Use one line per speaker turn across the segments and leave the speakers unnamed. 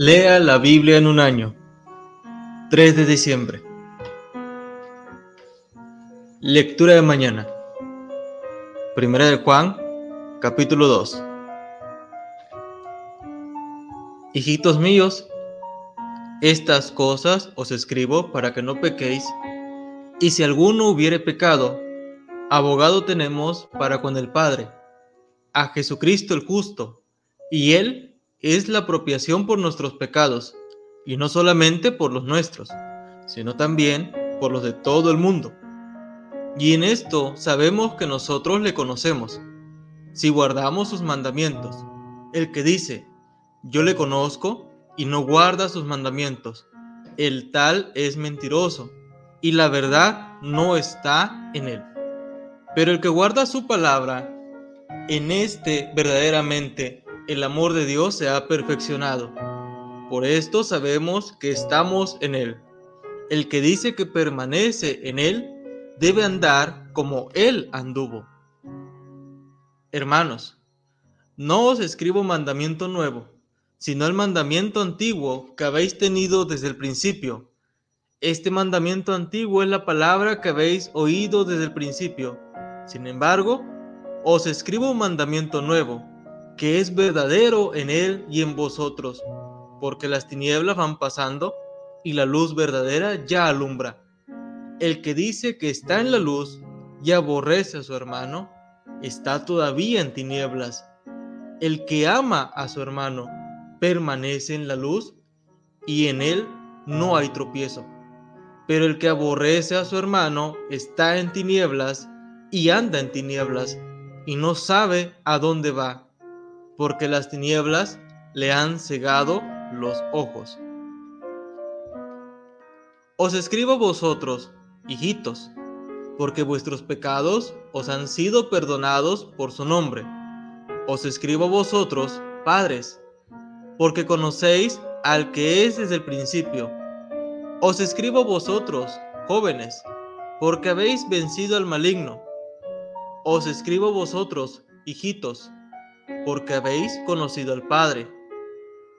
Lea la Biblia en un año. 3 de diciembre. Lectura de mañana. Primera de Juan, capítulo 2. Hijitos míos, estas cosas os escribo para que no pequéis, y si alguno hubiere pecado, abogado tenemos para con el Padre, a Jesucristo el justo, y Él es la apropiación por nuestros pecados, y no solamente por los nuestros, sino también por los de todo el mundo. Y en esto sabemos que nosotros le conocemos, si guardamos sus mandamientos. El que dice, yo le conozco y no guarda sus mandamientos, el tal es mentiroso, y la verdad no está en él. Pero el que guarda su palabra, en este verdaderamente el amor de Dios se ha perfeccionado. Por esto sabemos que estamos en Él. El que dice que permanece en Él debe andar como Él anduvo. Hermanos, no os escribo mandamiento nuevo, sino el mandamiento antiguo que habéis tenido desde el principio. Este mandamiento antiguo es la palabra que habéis oído desde el principio. Sin embargo, os escribo un mandamiento nuevo que es verdadero en Él y en vosotros, porque las tinieblas van pasando y la luz verdadera ya alumbra. El que dice que está en la luz y aborrece a su hermano, está todavía en tinieblas. El que ama a su hermano permanece en la luz y en él no hay tropiezo. Pero el que aborrece a su hermano está en tinieblas y anda en tinieblas y no sabe a dónde va porque las tinieblas le han cegado los ojos. Os escribo vosotros, hijitos, porque vuestros pecados os han sido perdonados por su nombre. Os escribo vosotros, padres, porque conocéis al que es desde el principio. Os escribo vosotros, jóvenes, porque habéis vencido al maligno. Os escribo vosotros, hijitos, porque habéis conocido al Padre.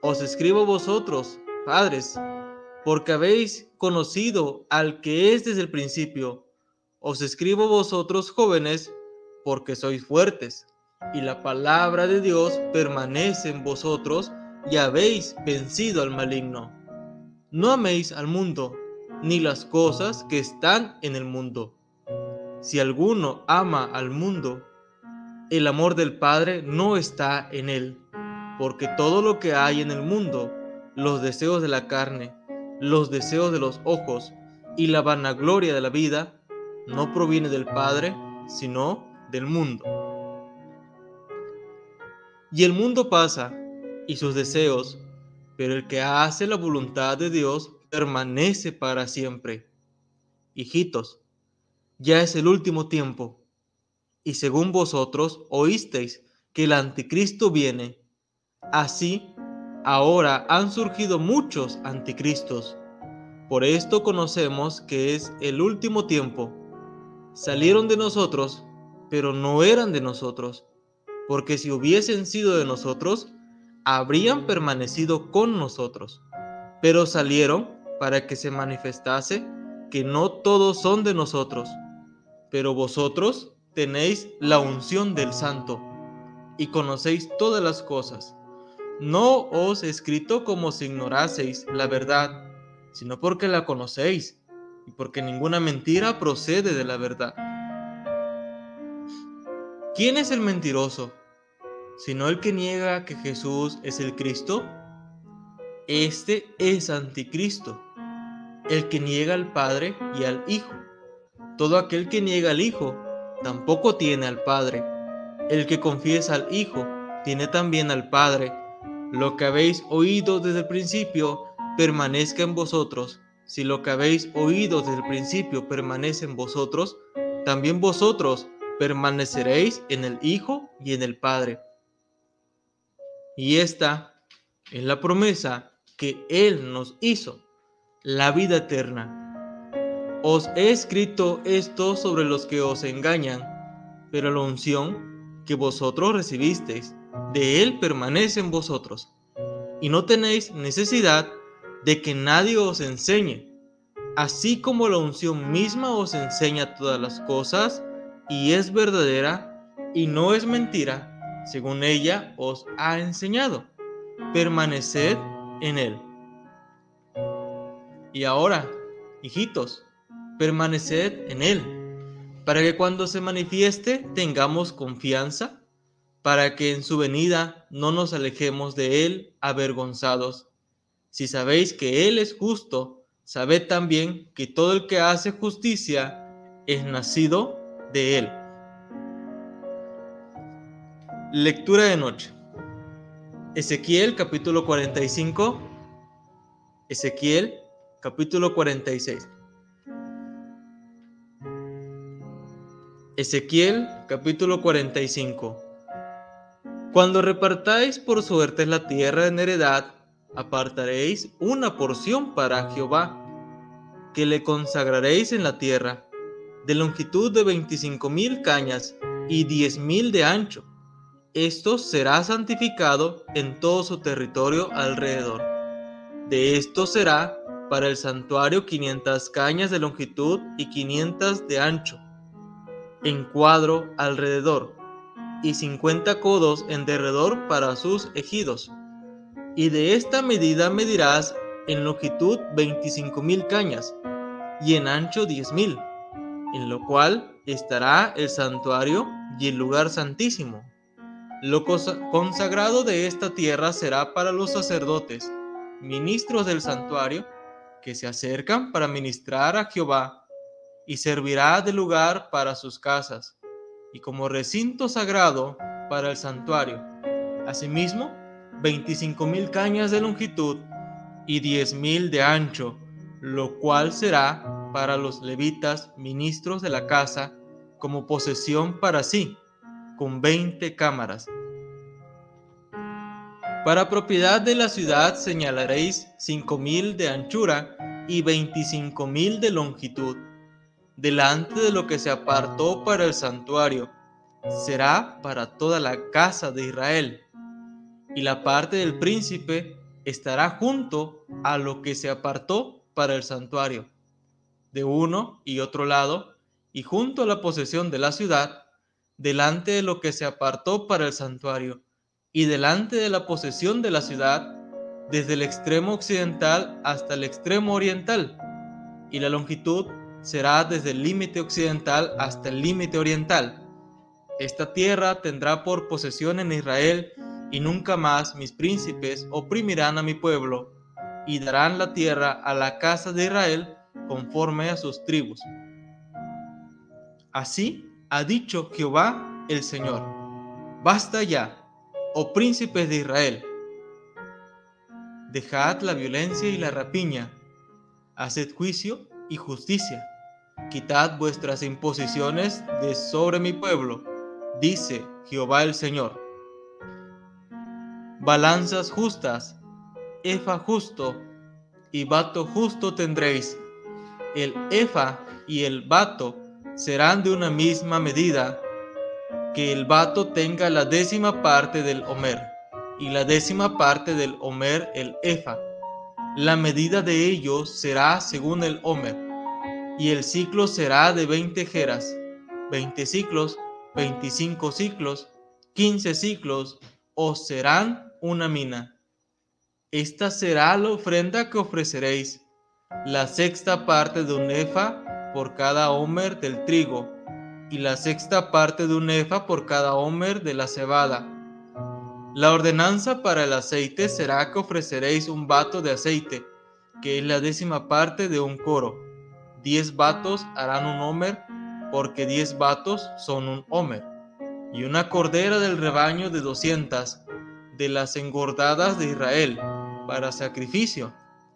Os escribo vosotros, padres, porque habéis conocido al que es desde el principio. Os escribo vosotros, jóvenes, porque sois fuertes, y la palabra de Dios permanece en vosotros, y habéis vencido al maligno. No améis al mundo, ni las cosas que están en el mundo. Si alguno ama al mundo, el amor del Padre no está en él, porque todo lo que hay en el mundo, los deseos de la carne, los deseos de los ojos y la vanagloria de la vida, no proviene del Padre, sino del mundo. Y el mundo pasa y sus deseos, pero el que hace la voluntad de Dios permanece para siempre. Hijitos, ya es el último tiempo y según vosotros oísteis que el anticristo viene. Así, ahora han surgido muchos anticristos. Por esto conocemos que es el último tiempo. Salieron de nosotros, pero no eran de nosotros, porque si hubiesen sido de nosotros, habrían permanecido con nosotros. Pero salieron para que se manifestase que no todos son de nosotros, pero vosotros tenéis la unción del santo y conocéis todas las cosas. No os he escrito como si ignoraseis la verdad, sino porque la conocéis y porque ninguna mentira procede de la verdad. ¿Quién es el mentiroso? Sino el que niega que Jesús es el Cristo. Este es anticristo, el que niega al Padre y al Hijo. Todo aquel que niega al Hijo tampoco tiene al Padre. El que confiesa al Hijo tiene también al Padre. Lo que habéis oído desde el principio permanezca en vosotros. Si lo que habéis oído desde el principio permanece en vosotros, también vosotros permaneceréis en el Hijo y en el Padre. Y esta es la promesa que Él nos hizo, la vida eterna os he escrito esto sobre los que os engañan, pero la unción que vosotros recibisteis de Él permanece en vosotros, y no tenéis necesidad de que nadie os enseñe, así como la unción misma os enseña todas las cosas y es verdadera y no es mentira, según ella os ha enseñado. Permaneced en él. Y ahora, hijitos, permaneced en él, para que cuando se manifieste tengamos confianza para que en su venida no nos alejemos de Él avergonzados. Si sabéis que Él es justo, sabed también que todo el que hace justicia es nacido de Él. Lectura de noche. Ezequiel capítulo 45. Ezequiel capítulo 46. Ezequiel capítulo 45. Cuando repartáis por suerte la tierra en heredad, apartaréis una porción para Jehová, que le consagraréis en la tierra, de longitud de veinticinco mil cañas y diez mil de ancho. Esto será santificado en todo su territorio alrededor. De esto será para el santuario quinientas cañas de longitud y quinientas de ancho, en cuadro alrededor y cincuenta codos en derredor para sus ejidos. Y de esta medida medirás en longitud veinticinco mil cañas y en ancho diez mil, en lo cual estará el santuario y el lugar santísimo. Lo consagrado de esta tierra será para los sacerdotes, ministros del santuario, que se acercan para ministrar a Jehová, y servirá de lugar para sus casas y como recinto sagrado para el santuario. Asimismo, veinticinco mil cañas de longitud y diez mil de ancho, lo cual será para los levitas ministros de la casa como posesión para sí, con veinte cámaras. Para propiedad de la ciudad señalaréis cinco mil de anchura y veinticinco mil de longitud delante de lo que se apartó para el santuario, será para toda la casa de Israel. Y la parte del príncipe estará junto a lo que se apartó para el santuario, de uno y otro lado, y junto a la posesión de la ciudad, delante de lo que se apartó para el santuario, y delante de la posesión de la ciudad, desde el extremo occidental hasta el extremo oriental, y la longitud será desde el límite occidental hasta el límite oriental. Esta tierra tendrá por posesión en Israel, y nunca más mis príncipes oprimirán a mi pueblo, y darán la tierra a la casa de Israel conforme a sus tribus. Así ha dicho Jehová el Señor. Basta ya, oh príncipes de Israel. Dejad la violencia y la rapiña, haced juicio y justicia Quitad vuestras imposiciones de sobre mi pueblo, dice Jehová el Señor. Balanzas justas, efa justo y bato justo tendréis. El efa y el bato serán de una misma medida, que el bato tenga la décima parte del homer y la décima parte del homer el efa. La medida de ellos será según el homer y el ciclo será de 20 jeras, 20 ciclos, 25 ciclos, 15 ciclos, o serán una mina. Esta será la ofrenda que ofreceréis, la sexta parte de un efa por cada homer del trigo, y la sexta parte de un efa por cada homer de la cebada. La ordenanza para el aceite será que ofreceréis un vato de aceite, que es la décima parte de un coro diez vatos harán un homer, porque diez vatos son un homer. Y una cordera del rebaño de doscientas, de las engordadas de Israel, para sacrificio,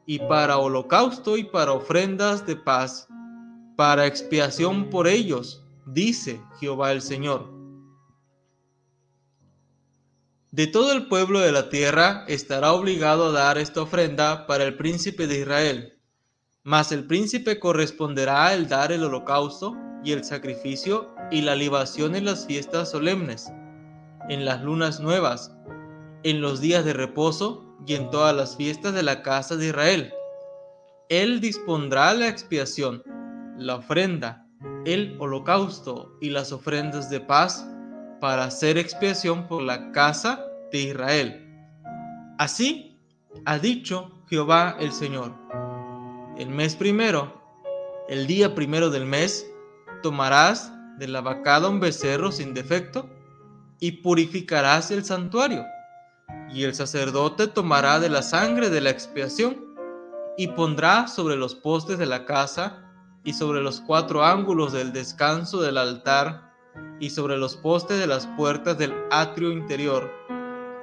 y para holocausto y para ofrendas de paz, para expiación por ellos, dice Jehová el Señor. De todo el pueblo de la tierra estará obligado a dar esta ofrenda para el príncipe de Israel mas el príncipe corresponderá el dar el holocausto y el sacrificio y la libación en las fiestas solemnes, en las lunas nuevas, en los días de reposo, y en todas las fiestas de la casa de Israel. Él dispondrá la expiación, la ofrenda, el holocausto y las ofrendas de paz para hacer expiación por la casa de Israel. Así ha dicho Jehová el Señor. El mes primero, el día primero del mes, tomarás de la vacada un becerro sin defecto y purificarás el santuario. Y el sacerdote tomará de la sangre de la expiación y pondrá sobre los postes de la casa y sobre los cuatro ángulos del descanso del altar y sobre los postes de las puertas del atrio interior.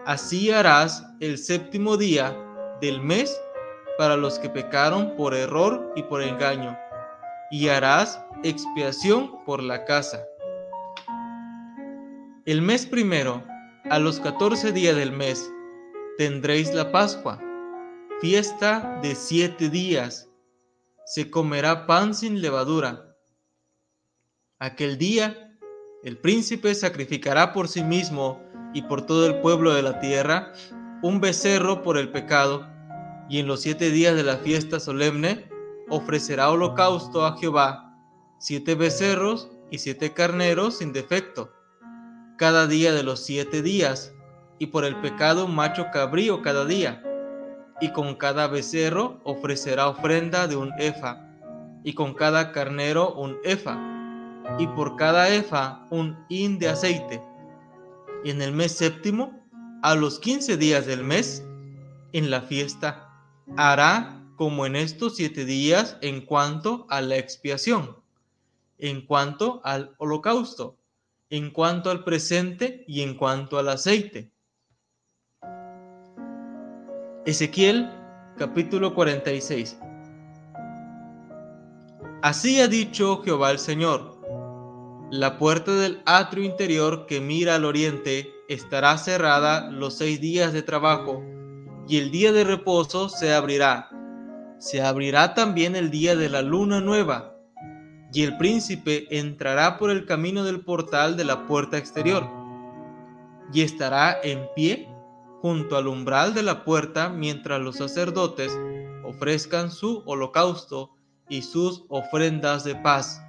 Así harás el séptimo día del mes para los que pecaron por error y por engaño, y harás expiación por la casa. El mes primero, a los catorce días del mes, tendréis la Pascua, fiesta de siete días. Se comerá pan sin levadura. Aquel día, el príncipe sacrificará por sí mismo y por todo el pueblo de la tierra un becerro por el pecado, y en los siete días de la fiesta solemne ofrecerá holocausto a Jehová, siete becerros y siete carneros sin defecto cada día de los siete días, y por el pecado macho cabrío cada día. Y con cada becerro ofrecerá ofrenda de un efa, y con cada carnero un efa, y por cada efa un hin de aceite. Y en el mes séptimo, a los quince días del mes, en la fiesta, hará como en estos siete días en cuanto a la expiación, en cuanto al holocausto en cuanto al presente y en cuanto al aceite. Ezequiel capítulo 46 Así ha dicho Jehová el Señor, la puerta del atrio interior que mira al oriente estará cerrada los seis días de trabajo, y el día de reposo se abrirá. Se abrirá también el día de la luna nueva, y el príncipe entrará por el camino del portal de la puerta exterior, y estará en pie junto al umbral de la puerta mientras los sacerdotes ofrezcan su holocausto y sus ofrendas de paz,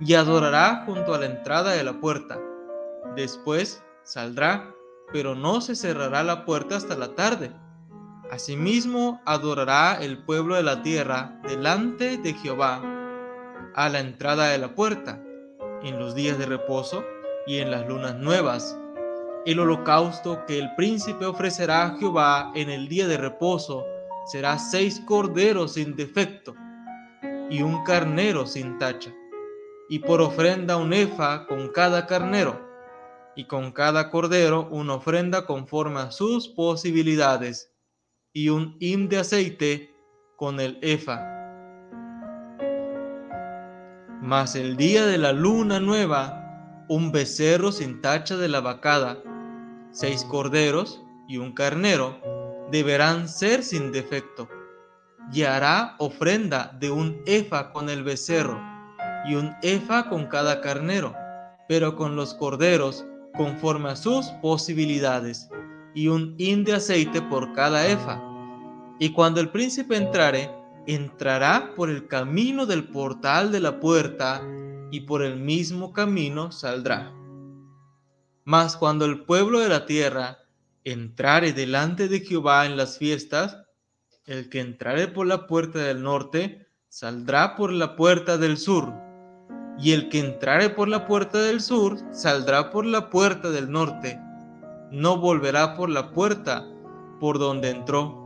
y adorará junto a la entrada de la puerta. Después saldrá, pero no se cerrará la puerta hasta la tarde. Asimismo adorará el pueblo de la tierra delante de Jehová a la entrada de la puerta, en los días de reposo y en las lunas nuevas. El holocausto que el príncipe ofrecerá a Jehová en el día de reposo será seis corderos sin defecto y un carnero sin tacha, y por ofrenda un efa con cada carnero, y con cada cordero una ofrenda conforme a sus posibilidades, y un hin de aceite con el efa mas el día de la luna nueva, un becerro sin tacha de la vacada, seis corderos y un carnero deberán ser sin defecto. Y hará ofrenda de un efa con el becerro y un efa con cada carnero, pero con los corderos conforme a sus posibilidades, y un hin de aceite por cada efa. Y cuando el príncipe entrare, entrará por el camino del portal de la puerta y por el mismo camino saldrá. Mas cuando el pueblo de la tierra entrare delante de Jehová en las fiestas, el que entrare por la puerta del norte, saldrá por la puerta del sur, y el que entrare por la puerta del sur, saldrá por la puerta del norte, no volverá por la puerta por donde entró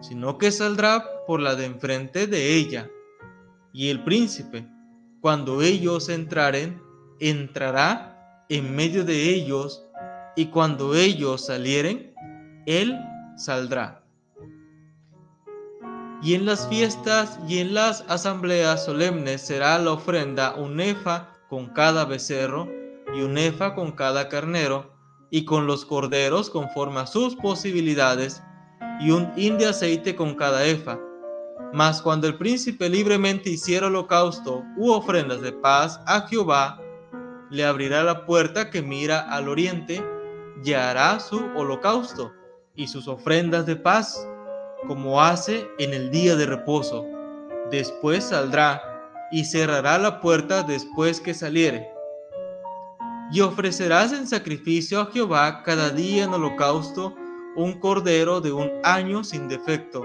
sino que saldrá por la de enfrente de ella. Y el príncipe, cuando ellos entraren, entrará en medio de ellos, y cuando ellos salieren, él saldrá. Y en las fiestas y en las asambleas solemnes será la ofrenda un efa con cada becerro y un efa con cada carnero, y con los corderos conforme a sus posibilidades, y un hin de aceite con cada efa. Mas cuando el príncipe libremente hiciera holocausto u ofrendas de paz a Jehová, le abrirá la puerta que mira al oriente y hará su holocausto y sus ofrendas de paz como hace en el día de reposo. Después saldrá y cerrará la puerta después que saliere. Y ofrecerás en sacrificio a Jehová cada día en holocausto un cordero de un año sin defecto.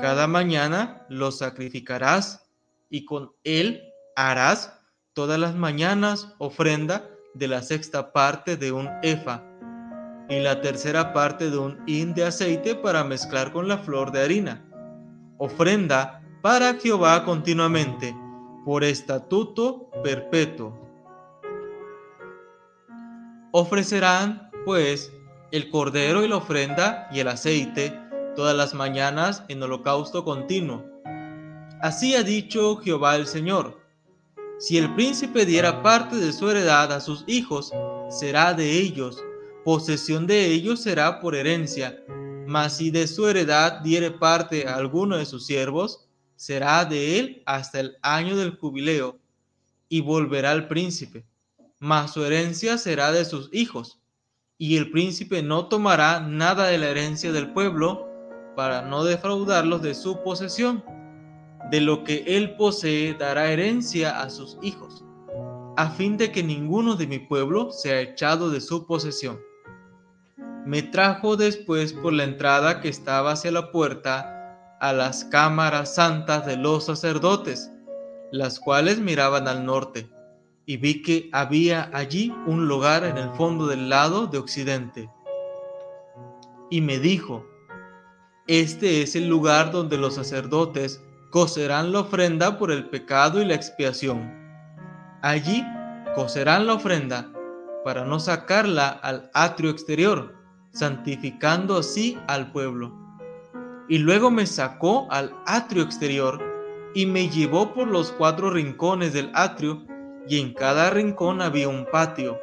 Cada mañana lo sacrificarás y con él harás todas las mañanas ofrenda de la sexta parte de un efa y la tercera parte de un hin de aceite para mezclar con la flor de harina. Ofrenda para Jehová continuamente, por estatuto perpetuo. Ofrecerán, pues, el cordero y la ofrenda y el aceite todas las mañanas en holocausto continuo. Así ha dicho Jehová el Señor. Si el príncipe diera parte de su heredad a sus hijos, será de ellos posesión de ellos será por herencia, mas si de su heredad diere parte a alguno de sus siervos, será de él hasta el año del jubileo, y volverá al príncipe, mas su herencia será de sus hijos, y el príncipe no tomará nada de la herencia del pueblo para no defraudarlos de su posesión. De lo que él posee dará herencia a sus hijos, a fin de que ninguno de mi pueblo sea echado de su posesión me trajo después por la entrada que estaba hacia la puerta a las cámaras santas de los sacerdotes, las cuales miraban al norte, y vi que había allí un lugar en el fondo del lado de occidente. Y me dijo, este es el lugar donde los sacerdotes cocerán la ofrenda por el pecado y la expiación. Allí cocerán la ofrenda para no sacarla al atrio exterior, santificando así al pueblo. Y luego me sacó al atrio exterior y me llevó por los cuatro rincones del atrio, y en cada rincón había un patio.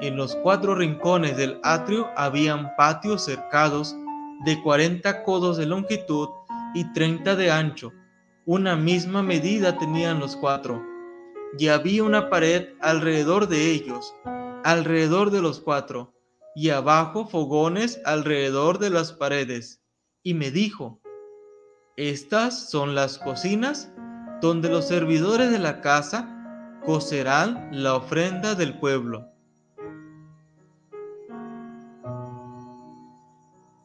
En los cuatro rincones del atrio habían patios cercados de cuarenta codos de longitud y treinta de ancho. Una misma medida tenían los cuatro. Y había una pared alrededor de ellos, alrededor de los cuatro y abajo fogones alrededor de las paredes. Y me dijo, estas son las cocinas donde los servidores de la casa cocerán la ofrenda del pueblo.